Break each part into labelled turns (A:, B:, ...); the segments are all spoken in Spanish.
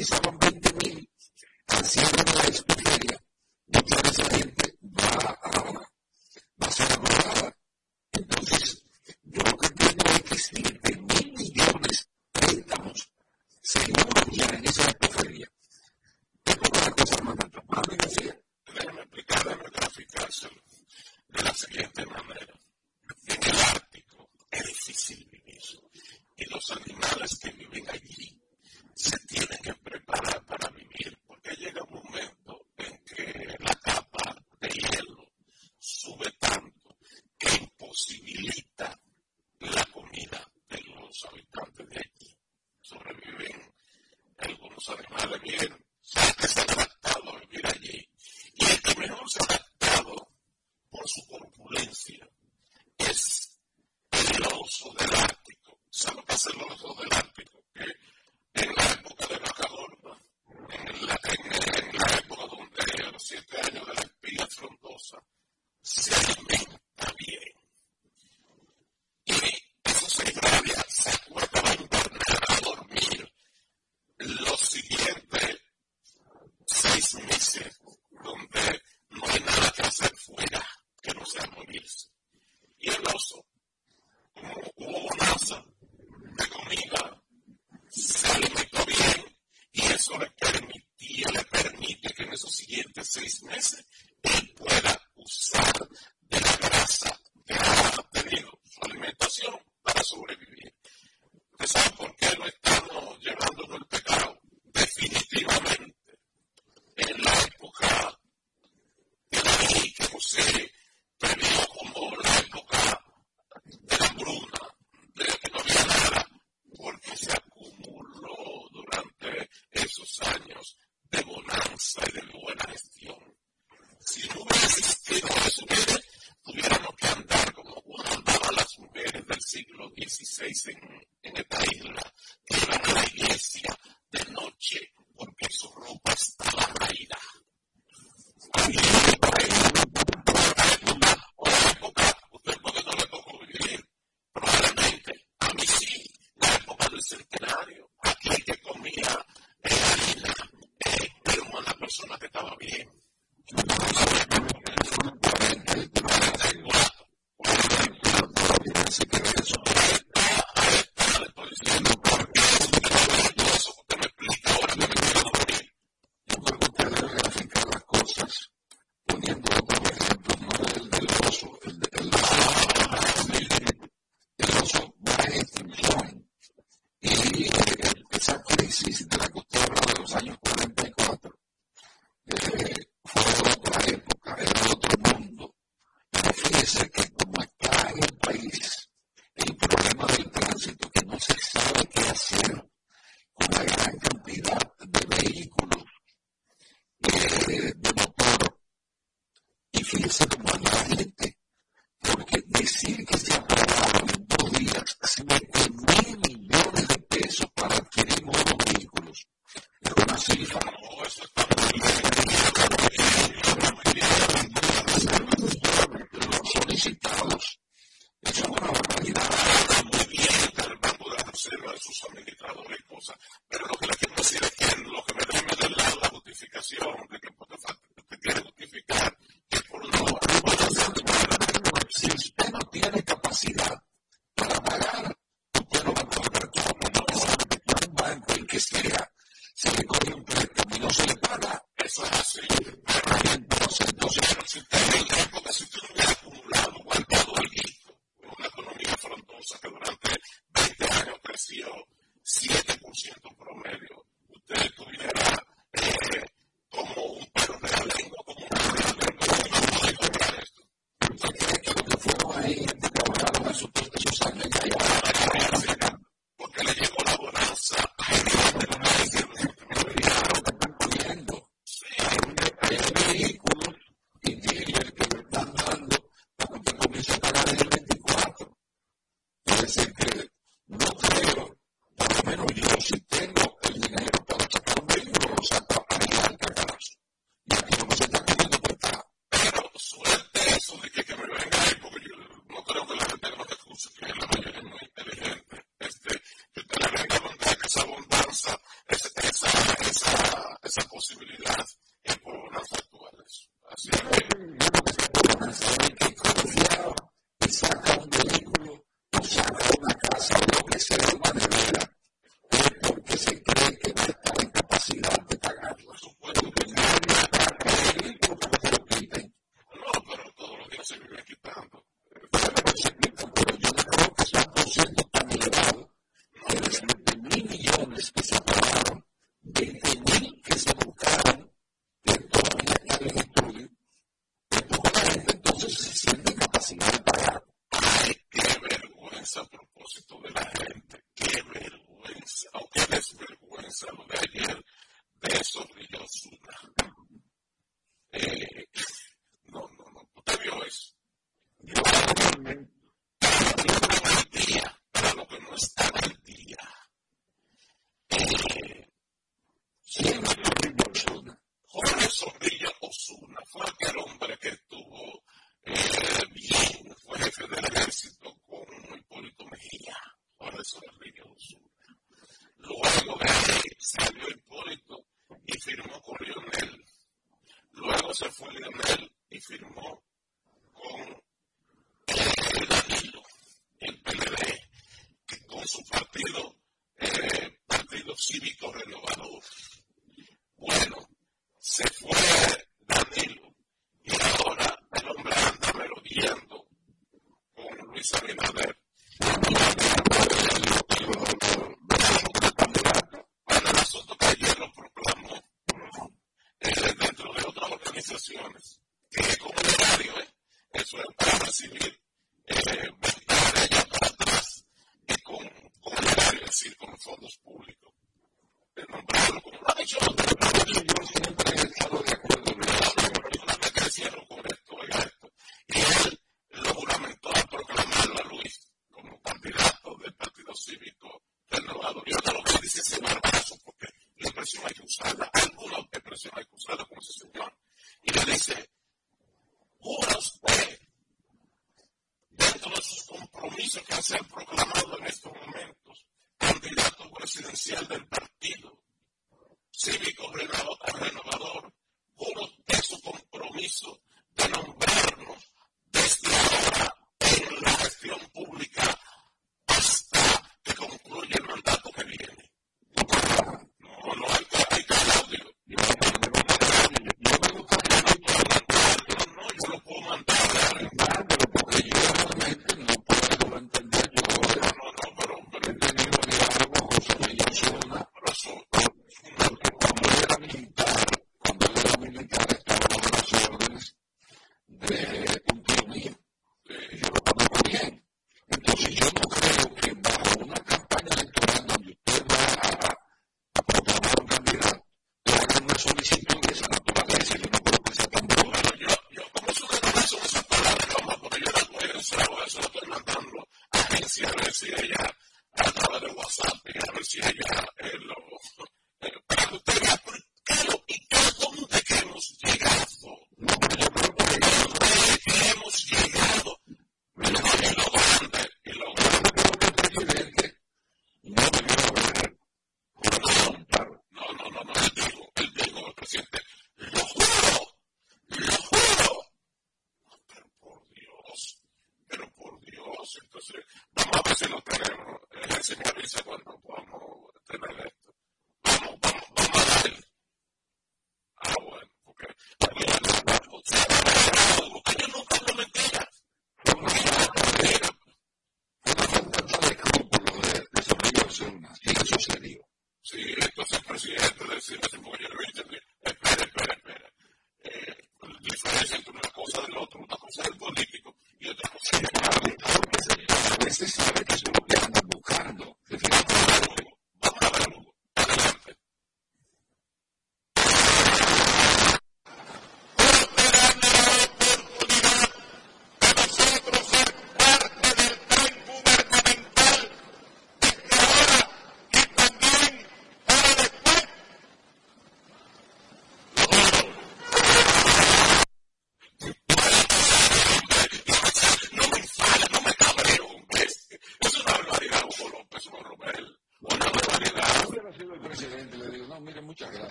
A: is Entonces,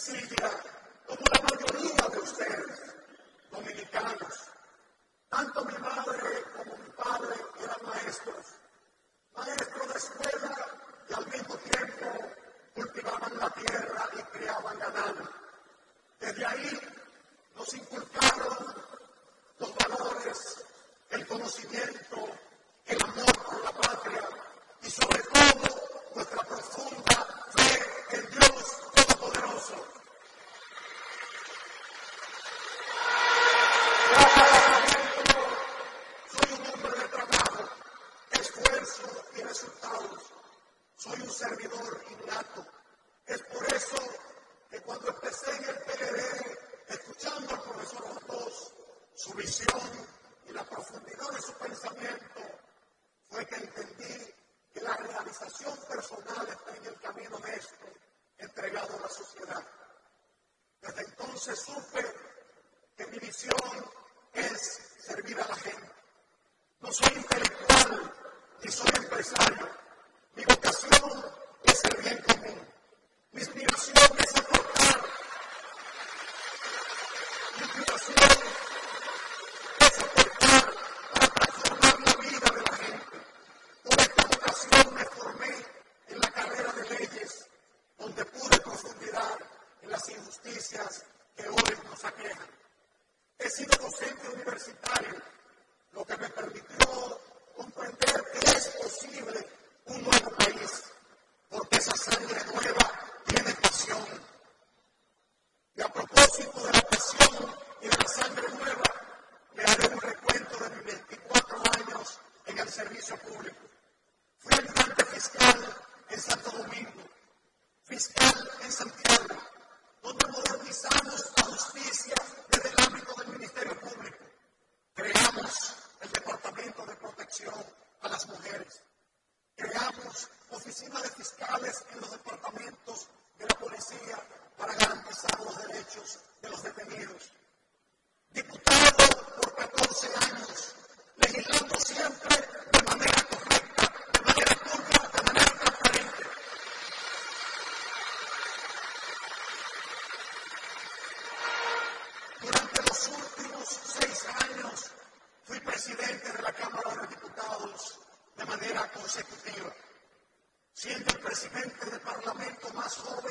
A: see the for not consecutiva,
B: siendo el
C: presidente del Parlamento más joven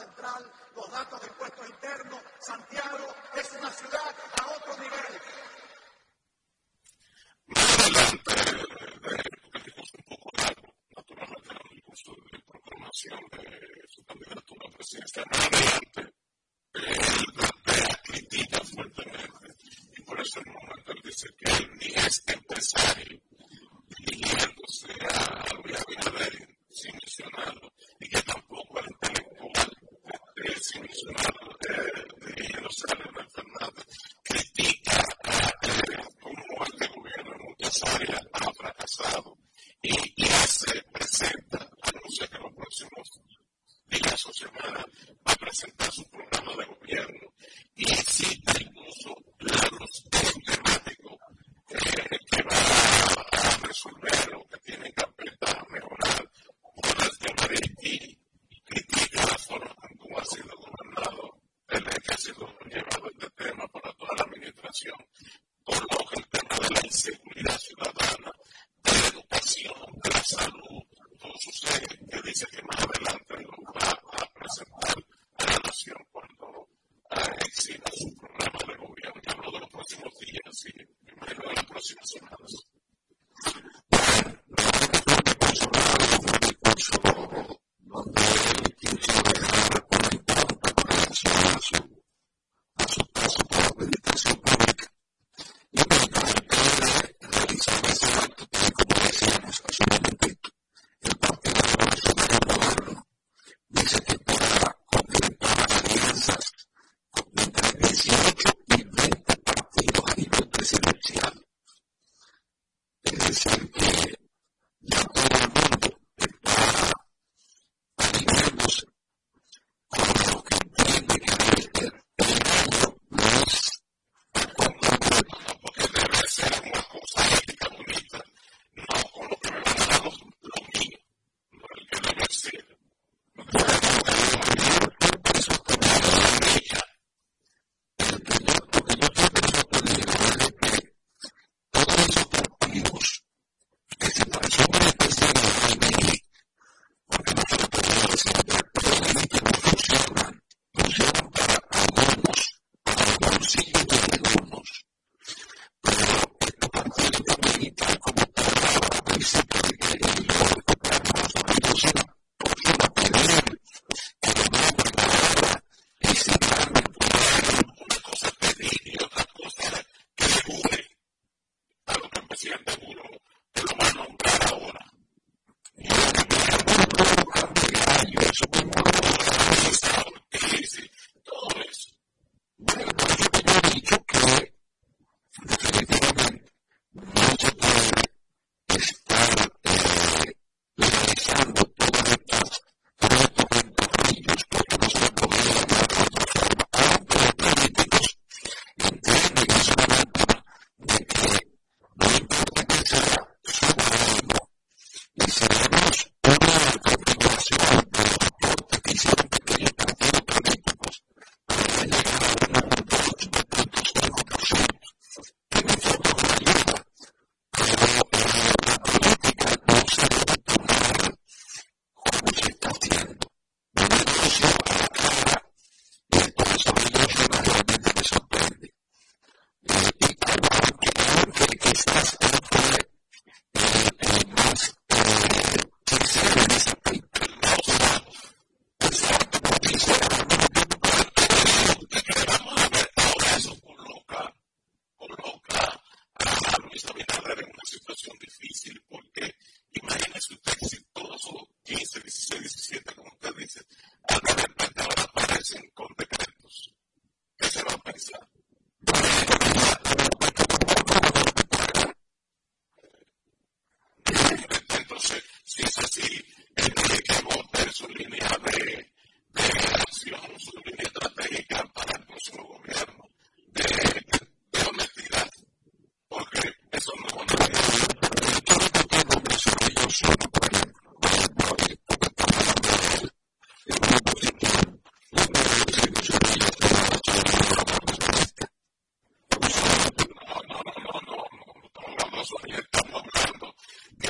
C: central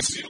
C: Bless you.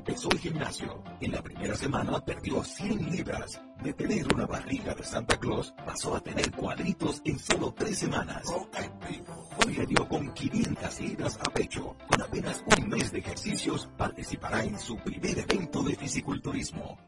C: Empezó el gimnasio. En la primera semana perdió 100 libras. De tener una barriga de Santa Claus, pasó a tener cuadritos en solo tres semanas. Hoy le dio con 500 libras a pecho. Con apenas un mes de ejercicios, participará en su primer evento de fisiculturismo.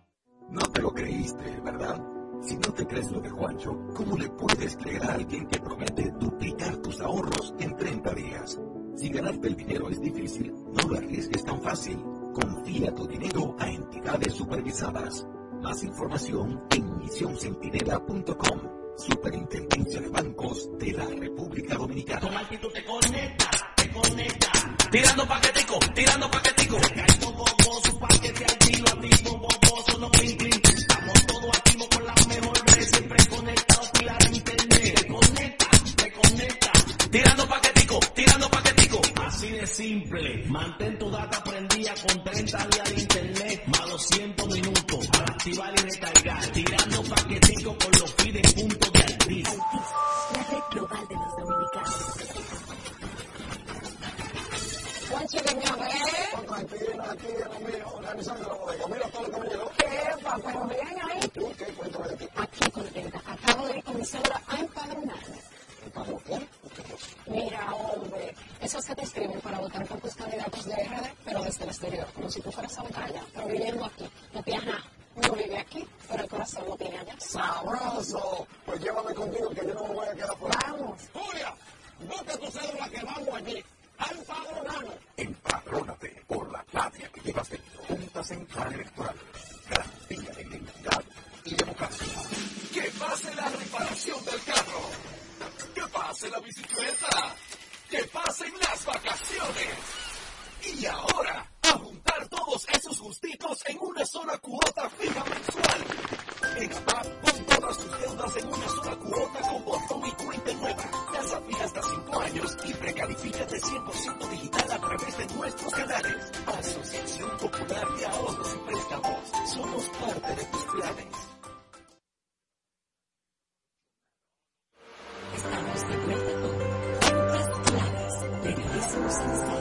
C: No te lo creíste, ¿verdad? Si no te crees lo de Juancho, ¿cómo le puedes creer a alguien que promete duplicar tus ahorros en 30 días? Si ganarte el dinero es difícil, no lo arriesgues tan fácil. Confía tu dinero a entidades supervisadas. Más información en misioncentinela.com. Superintendencia de Bancos de la República Dominicana.
D: Con actitud te conecta, te conecta. Tirando paquetico, tirando paquetico. Recargo boboso, paquete activo, activo, boboso, no clink, clink. Estamos todos activos con la mejor red. Siempre conectados, pila de internet. Te conecta, te conecta. Tirando paquetico, simple. Mantén tu data prendida con 30 días de internet. Más 200 minutos. Para activar y recargar. Tirando paquetico con los pide puntos de Altis.
E: La red global de los dominicanos.
F: La.
E: Aquí contenta. Acabo de ir con mi suegra a empadronarme.
F: ¿Pablo qué?
E: Mira, hombre, esos que te escriben para votar por tus candidatos de RD, pero desde el exterior, como si tú fueras a votar allá, pero viviendo aquí. No tienes nada. No vive aquí, pero el corazón lo tiene allá.
F: ¡Sabroso! Pues llévame contigo que yo no me voy a quedar fuera.
E: Vamos.
F: Julia, busca tu cédula que vamos allí. A empadronarnos.
C: Empadrónate por la patria que llevas dentro. Junta Central Electoral. Garantía de identidad y democracia.
G: Que pase la reparación del carro. Que pase la bicicleta. Que pasen las vacaciones. Y ahora, a juntar todos esos gustitos en una sola cuota fija mensual. Expa con todas sus deudas en una sola cuota con botón y cuenta nueva. Tasa fija hasta 5 años y precalifícate 100% digital a través de nuestros canales. Asociación Popular de Ahorros y Préstamos. Somos parte de tus planes.
A: Estamos de Periodismo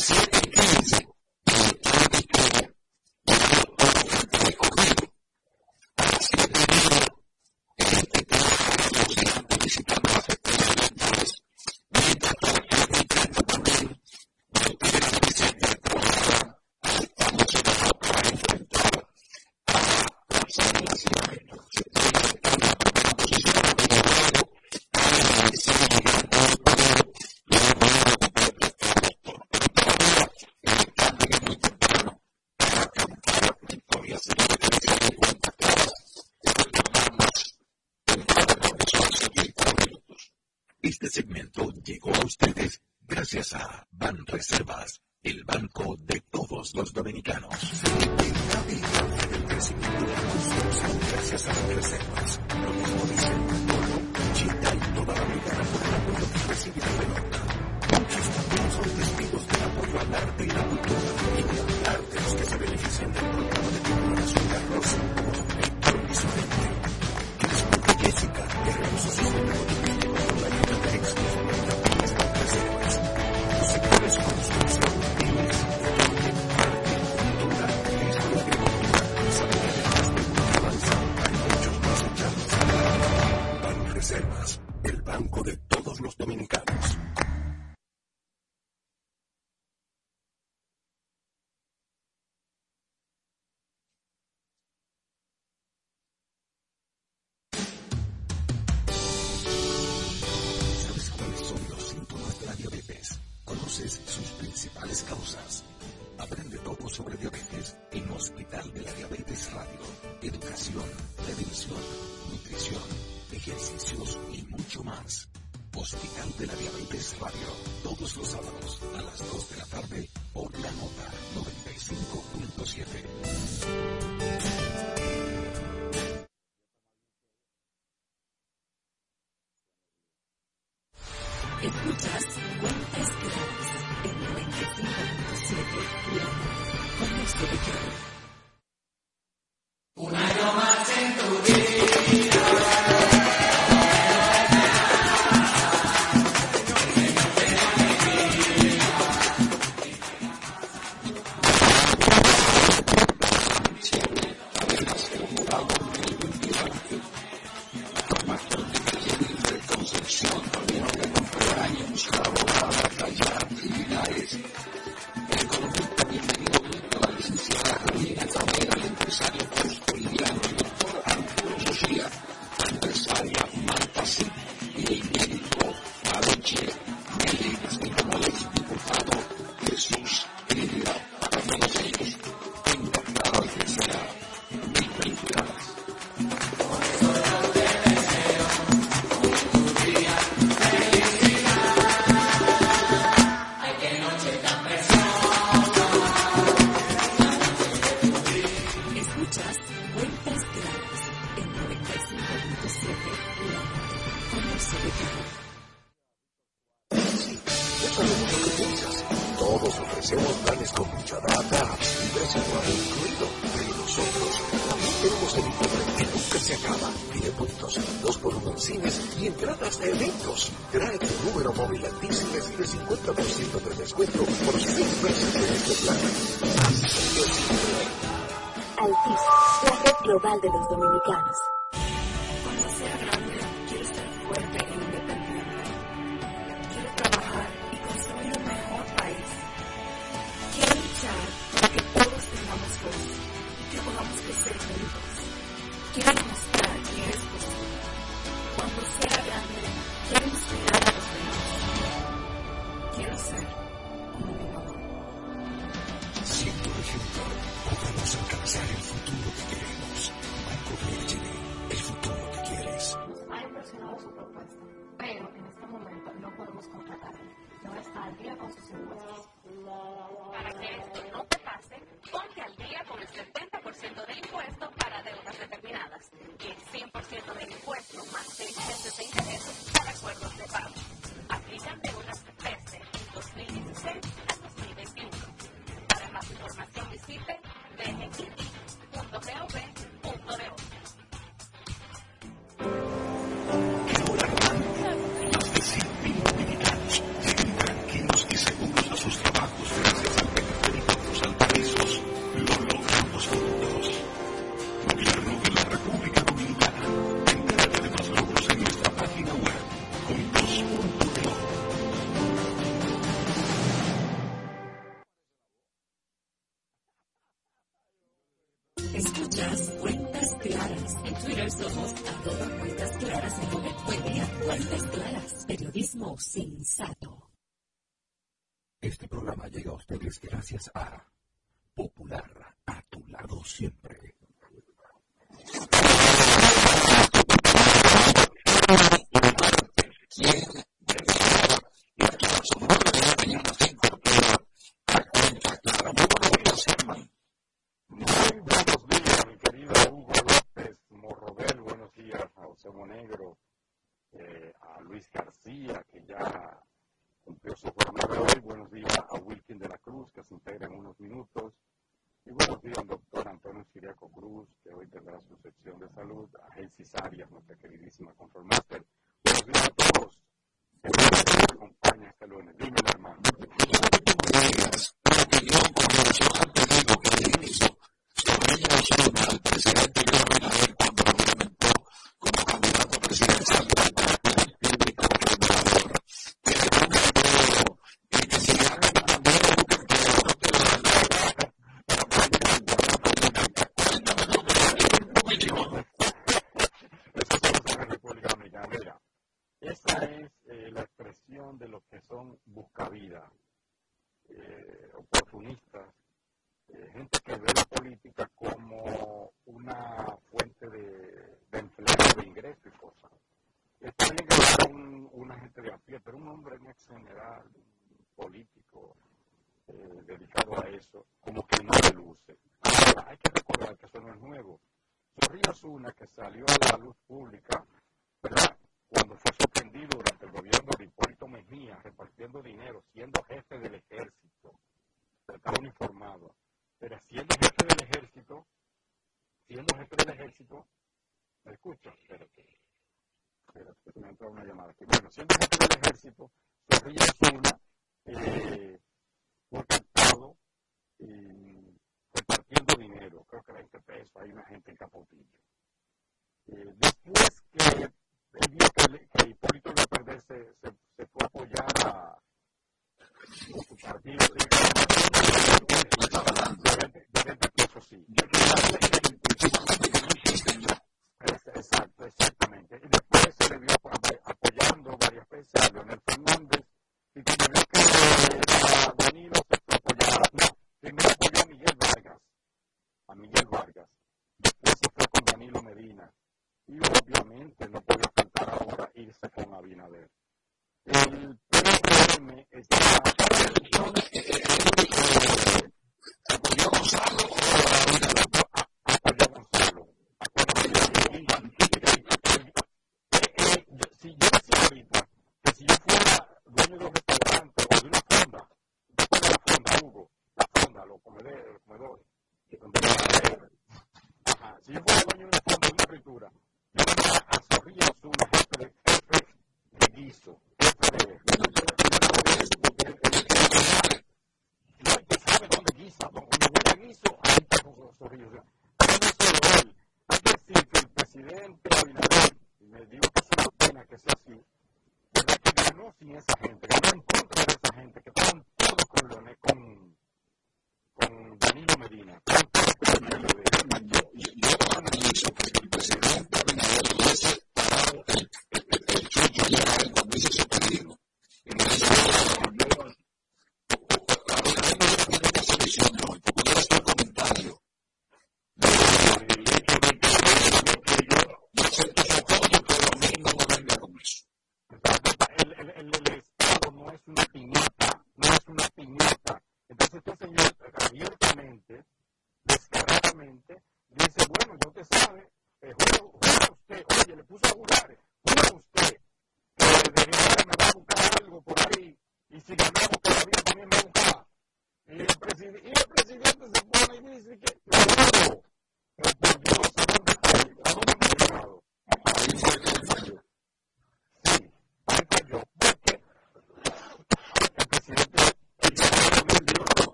H: siete
I: a
J: empresarias, nuestra queridísima Control salió a la luz pública, ¿verdad? Cuando fue sorprendido durante el gobierno de Hipólito Mejía repartiendo dinero, siendo jefe del ejército, estaba uniformado, pero siendo jefe del ejército, siendo jefe del ejército, ¿me escucha? Espérate, espérate, que me entra una llamada aquí. Bueno, siendo jefe del ejército, Zorrilla Zuna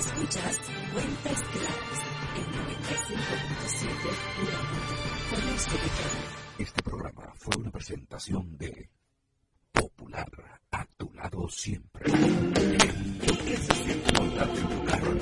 J: Escuchas Cuentas Claras en 95.7 Este programa fue una presentación de Popular, a tu lado siempre. ¿Qué se siente en tu carro?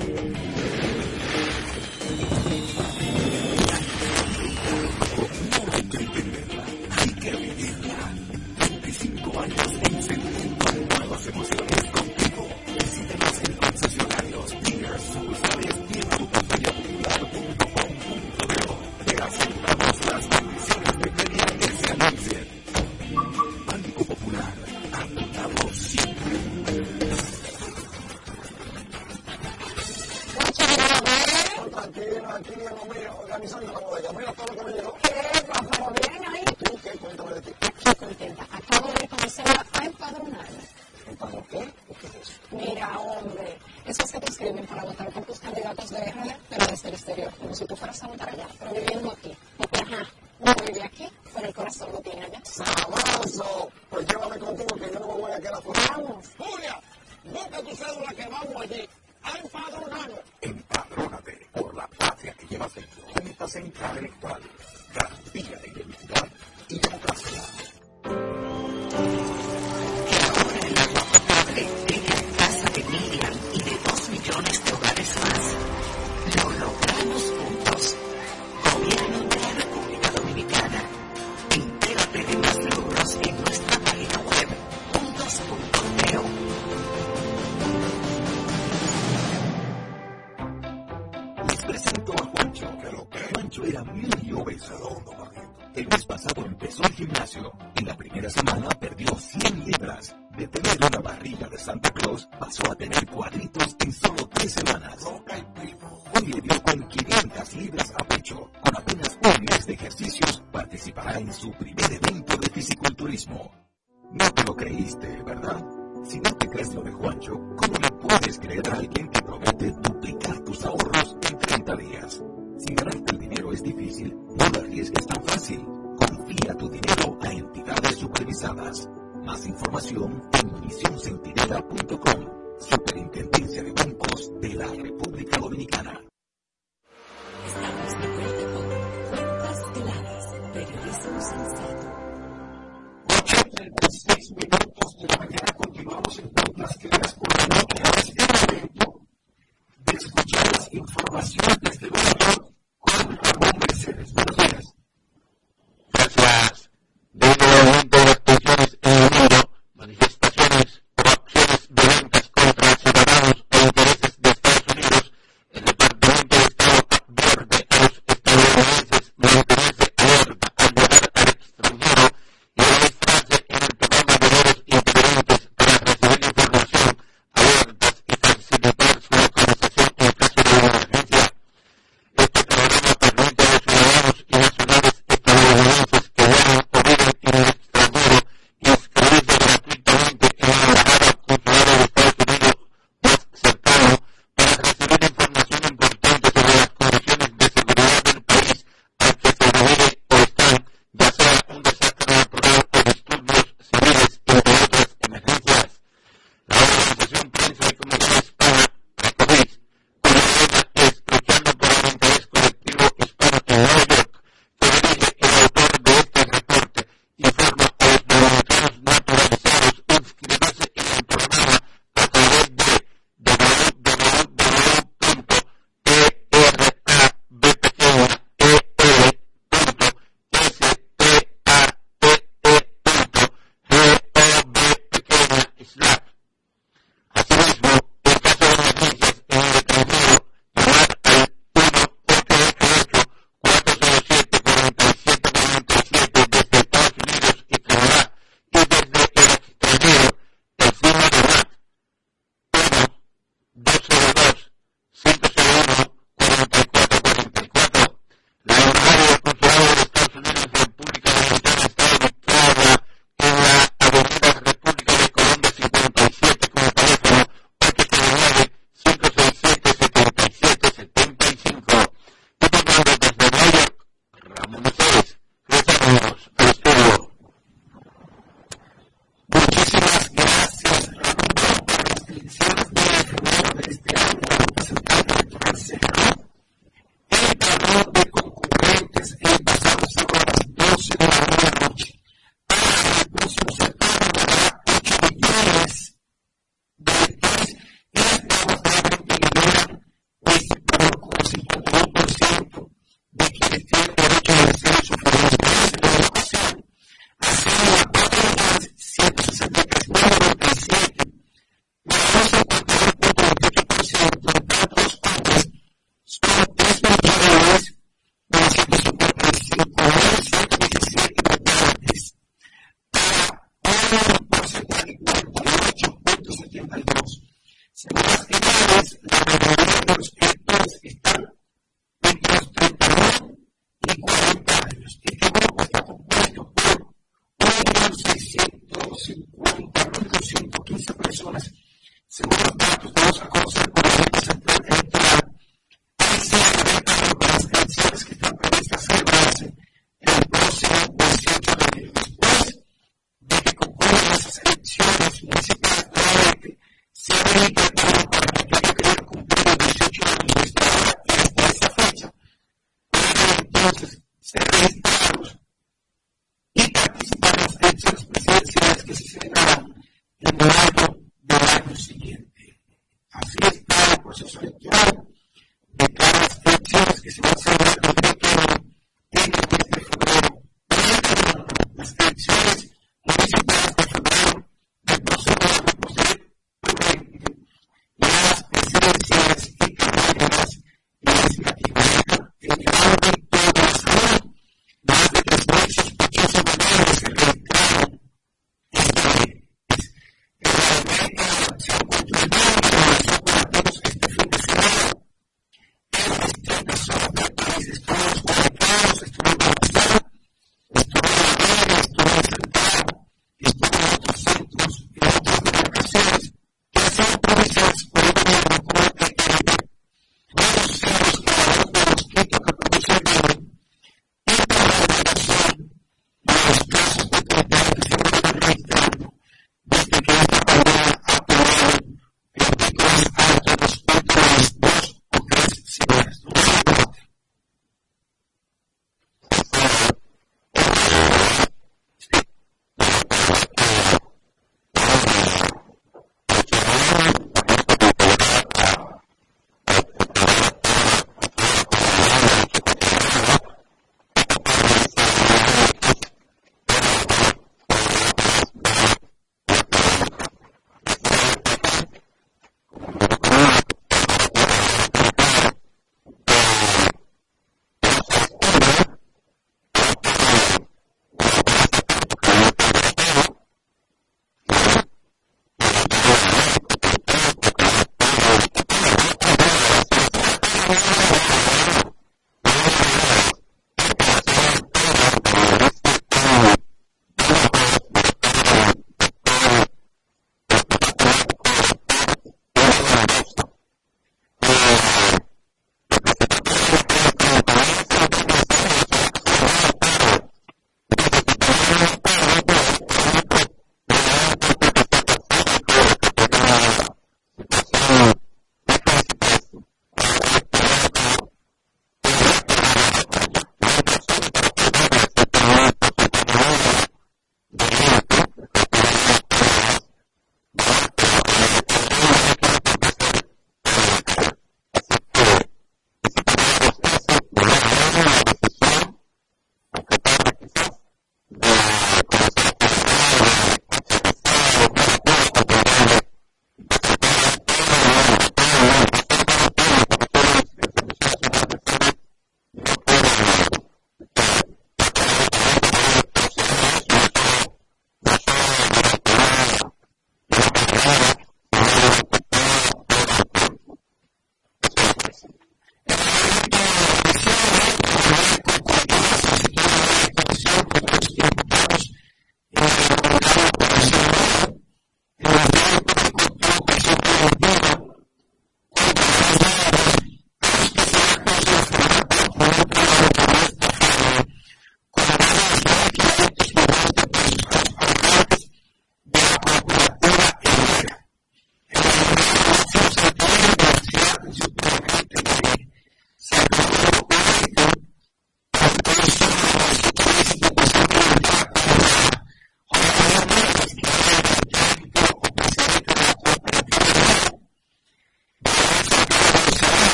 J: mismo.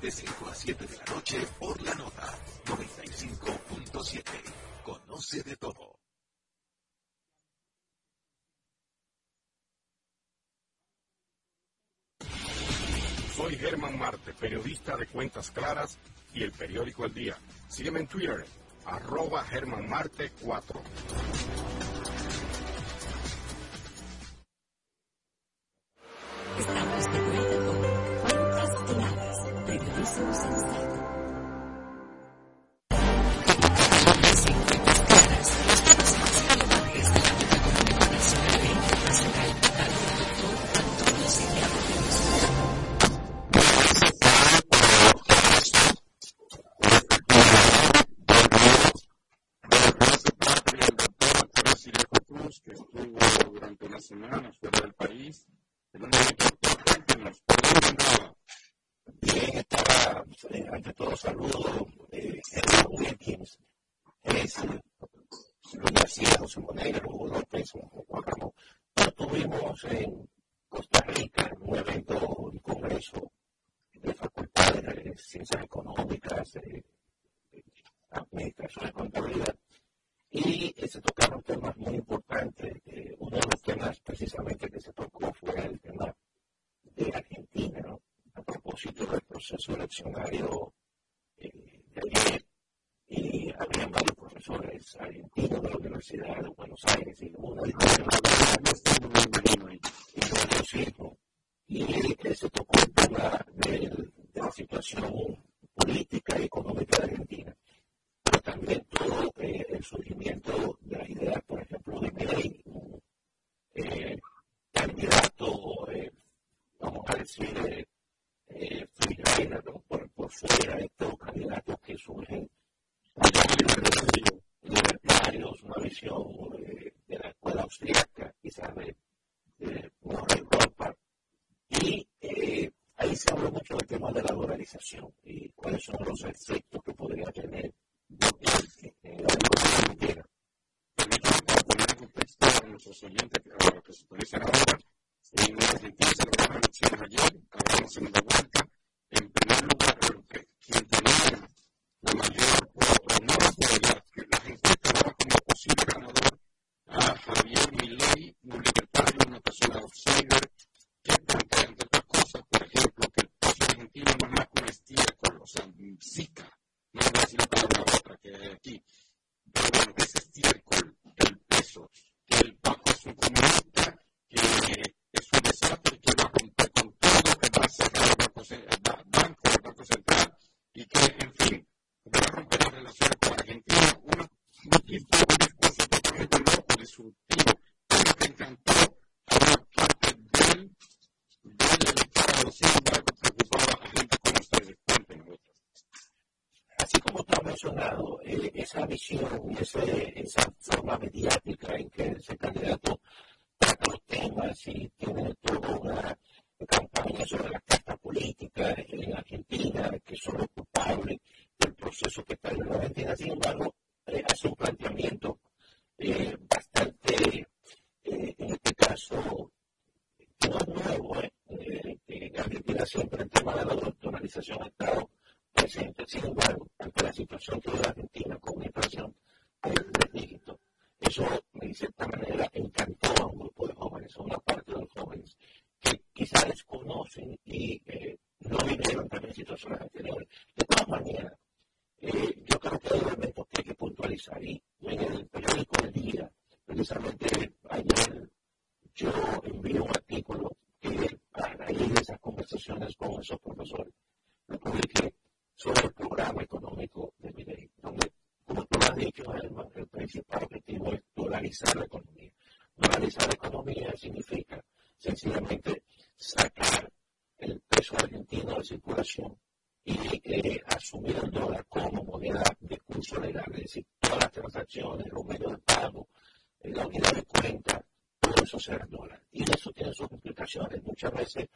J: de 5 a 7 de la noche por la nota 95.7. Conoce de todo.
B: Soy Germán Marte, periodista de Cuentas Claras y el periódico El Día. Sígueme en Twitter, arroba Germán Marte 4.
K: la
J: austriaca, quizás de, Europa. Y eh, ahí se habló mucho del tema de la dolarización y cuáles son los efectos que podría tener
B: so good. la
J: economía. Moralizar la economía significa sencillamente sacar el
B: peso argentino de circulación y asumir el dólar como moneda de curso legal, es decir, todas las transacciones, los medios de pago, eh, la unidad de cuenta, todo eso será dólar. Y eso tiene sus implicaciones. Muchas veces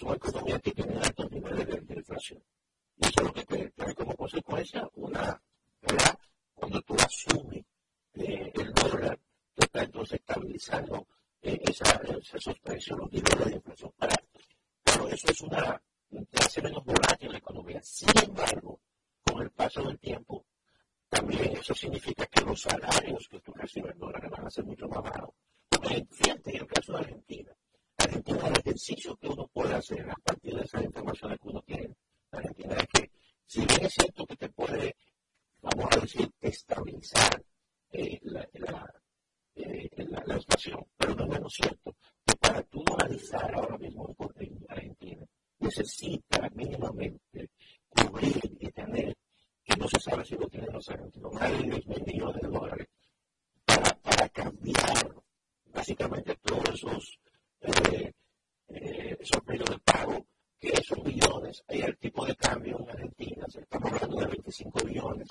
B: que
H: su economía
B: tiene altos niveles de, de inflación. Y eso es lo que trae como consecuencia una, ¿verdad? Cuando tú asumes eh, el dólar está entonces estabilizando eh, esa, esos los niveles de inflación. Para, pero eso es una, hace menos volátil la economía. Sin embargo, con el paso del tiempo, también eso significa que los salarios que tú recibes en dólares van a ser mucho más bajos. Porque fíjate en el caso de Argentina. Argentina, el ejercicio que uno puede hacer a partir de esas informaciones que uno tiene, Argentina es que, si bien es cierto que te puede, vamos a decir, estabilizar eh, la, la eh, la, la, inflación, pero no es menos cierto que para tú analizar ahora mismo en Argentina, necesita mínimamente cubrir y tener, que no se sabe si lo tienen los argentinos, más de 10 mil millones de dólares para, para cambiar básicamente todos esos, esos medios de pago, que esos billones, hay el tipo de cambio en Argentina, se estamos hablando de 25 billones,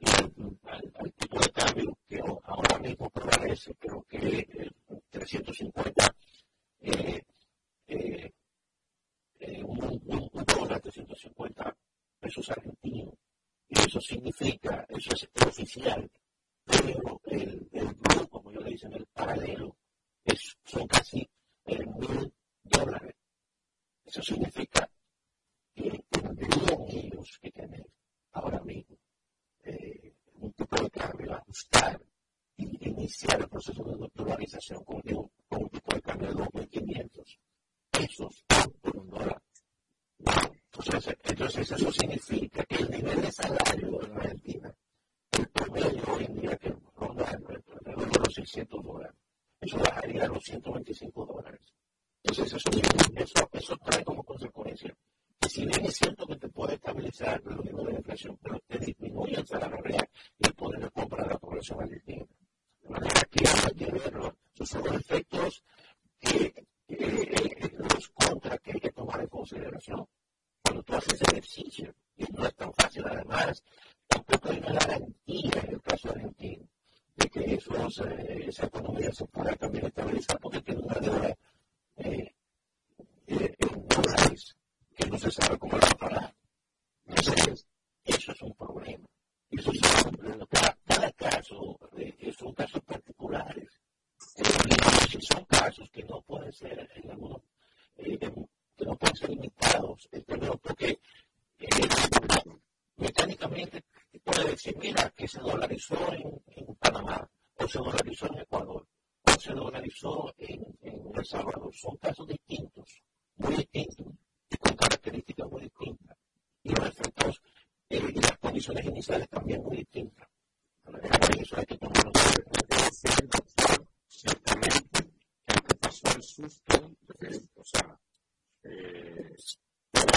B: y al, al, tipo de cambio que ahora mismo prevalece, creo que 350, un, un, un, dólar, 350 pesos argentinos. Y eso significa, eso es oficial, pero el, el como yo le dicen, el paralelo, son casi mil dólares. Eso significa que tendrían ellos que tener ahora mismo eh, un tipo de cambio, ajustar y iniciar el proceso de con, con un tipo de cambio de 2.500 pesos por un dólar. Entonces, entonces, eso significa que el nivel de salario en Argentina, el promedio hoy en día que ronda alrededor de los 600 dólares, eso bajaría a los 125 dólares. Entonces, eso, eso, eso trae como consecuencia que si bien es cierto que te puede estabilizar los niveles de inflación, pero te disminuye el salario real y el poder de compra de la población argentina. De manera que hay que verlo. Esos son los efectos que, eh, los contras que hay que tomar en consideración cuando tú haces ejercicio. Y no es tan fácil, además, tampoco hay una garantía en el caso argentino de que esos, eh, esa economía se pueda también estabilizar porque tiene una deuda eh, eh, en dólares que no se sabe cómo la va a pagar. Entonces, eso es un problema. Eso es un problema. Cada, cada caso eh, son casos particulares. Eh, son casos que no pueden ser en algunos, eh, que no pueden ser limitados porque mecánicamente puede decir, mira, que se dolarizó en, Panamá, o se dolarizó en Ecuador, o se dolarizó en, El Salvador. Son casos distintos, muy distintos y con características muy distintas. Y los efectos eh, y las condiciones iniciales también muy distintas. Eso hay que tomarlo
H: que pasó el susto, o sea, eh,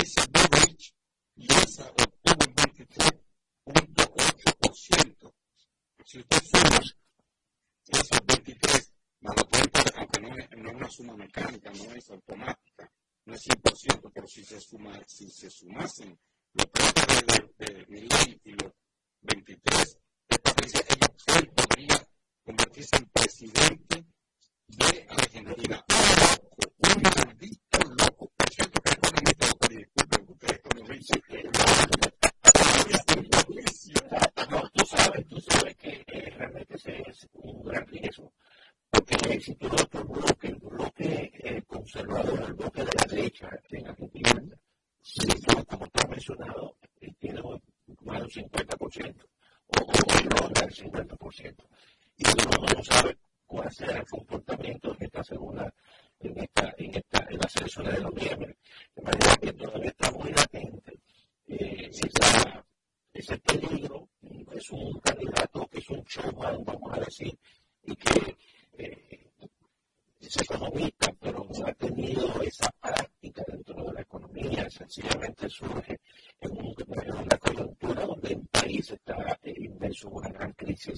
J: ese average esa obtuvo un 23.8%. Si usted suma esos 23 más los 30, aunque no es, no es, una suma mecánica, no es automática, no es 100%, pero si se, suma, si se sumasen los 30 de, de, de Milán y los 23 de Patricia, ella, podría convertirse en presidente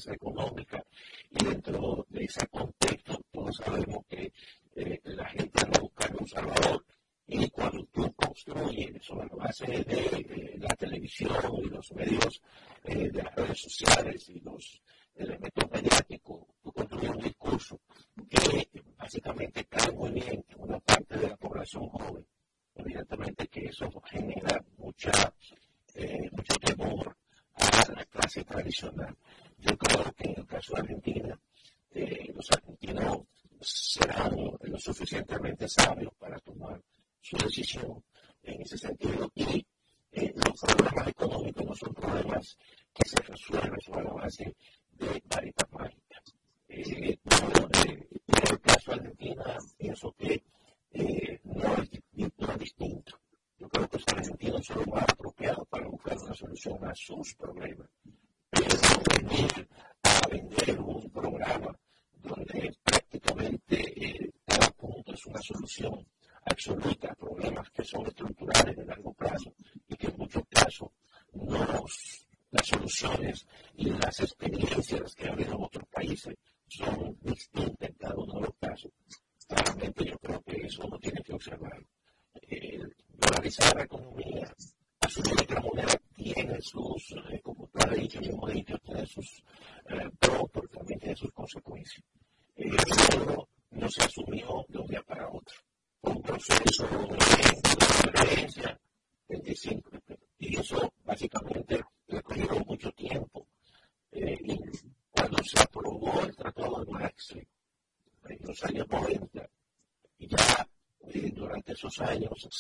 J: things like, well,
B: no, solución a sus problemas. Piensan venir a vender un programa donde prácticamente eh, cada punto es una solución absoluta a problemas que son estructurales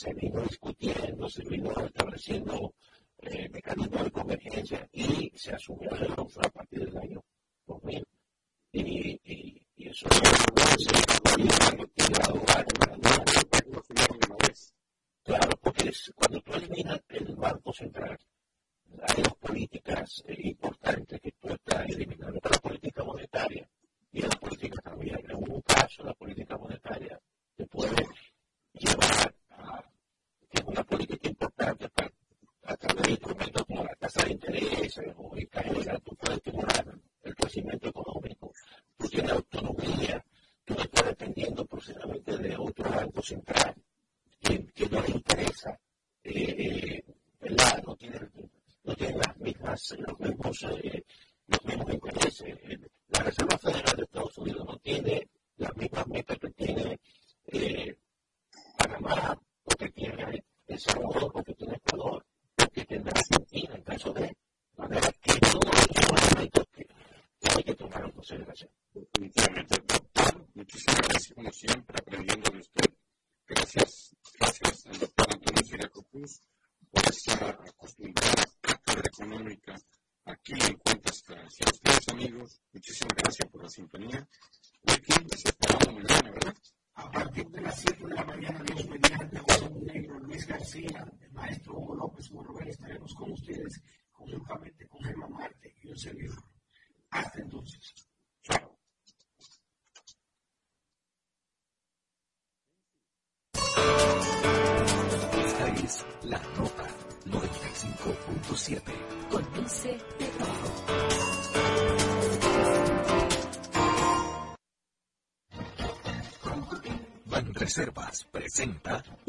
B: se vino discutiendo, se vino estableciendo eh, mecanismos de convergencia y se asumió siguen las mismas, los mismos, eh, los mismos intereses. La Reserva Federal de Estados Unidos no tiene las mismas metas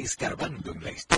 L: Escarbando en la Historia